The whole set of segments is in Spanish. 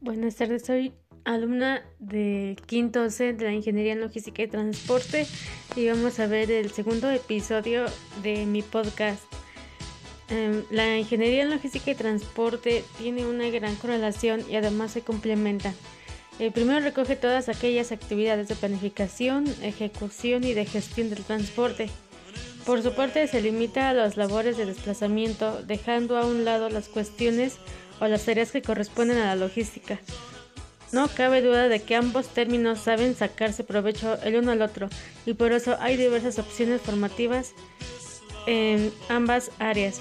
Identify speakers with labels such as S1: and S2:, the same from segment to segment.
S1: Buenas tardes, soy alumna de quinto C de la Ingeniería en Logística y Transporte y vamos a ver el segundo episodio de mi podcast. Em, la Ingeniería en Logística y Transporte tiene una gran correlación y además se complementa. El primero recoge todas aquellas actividades de planificación, ejecución y de gestión del transporte. Por su parte, se limita a las labores de desplazamiento, dejando a un lado las cuestiones o las tareas que corresponden a la logística. No cabe duda de que ambos términos saben sacarse provecho el uno al otro y por eso hay diversas opciones formativas en ambas áreas.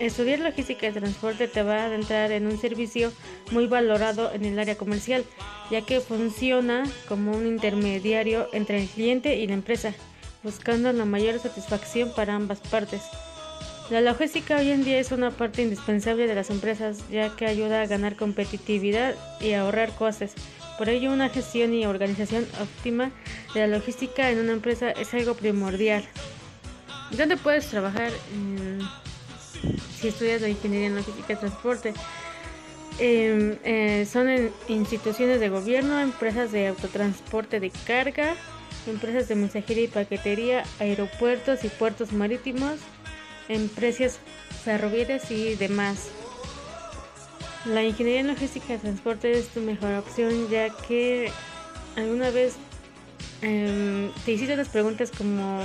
S1: Estudiar logística y transporte te va a adentrar en un servicio muy valorado en el área comercial, ya que funciona como un intermediario entre el cliente y la empresa, buscando la mayor satisfacción para ambas partes. La logística hoy en día es una parte indispensable de las empresas ya que ayuda a ganar competitividad y a ahorrar costes. Por ello, una gestión y organización óptima de la logística en una empresa es algo primordial. ¿Dónde puedes trabajar si estudias la ingeniería en logística y transporte? Em, eh, son en instituciones de gobierno, empresas de autotransporte de carga, empresas de mensajería y paquetería, aeropuertos y puertos marítimos, empresas ferroviarias y demás. La ingeniería en logística de transporte es tu mejor opción ya que alguna vez em, te hiciste las preguntas como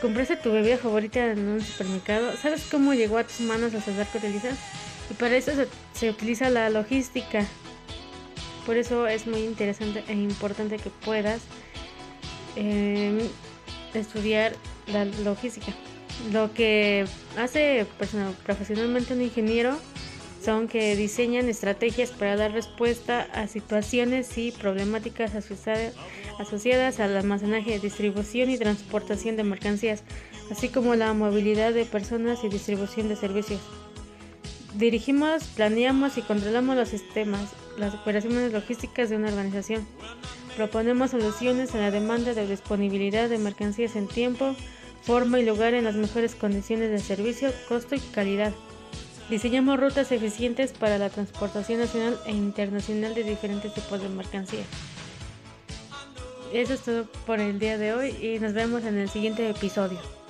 S1: ¿compraste tu bebida favorita en un supermercado? ¿Sabes cómo llegó a tus manos hasta dar que utilizas? Y para eso se, utiliza la logística. Por eso es muy interesante e importante que puedas em, estudiar la logística. Lo que hace profesionalmente un ingeniero son que diseñan estrategias para dar respuesta a situaciones y problemáticas asociadas al almacenaje, distribución y transportación de mercancías, así como la movilidad de personas y distribución de servicios. Dirigimos, planeamos y controlamos los sistemas, las operaciones logísticas de una organización. Proponemos soluciones a la demanda de disponibilidad de mercancías en tiempo, forma y lugar en las mejores condiciones de servicio, costo y calidad. Diseñamos rutas eficientes para la transportación nacional e internacional de diferentes tipos de mercancías. Eso es todo por el día de hoy y nos vemos en el siguiente episodio.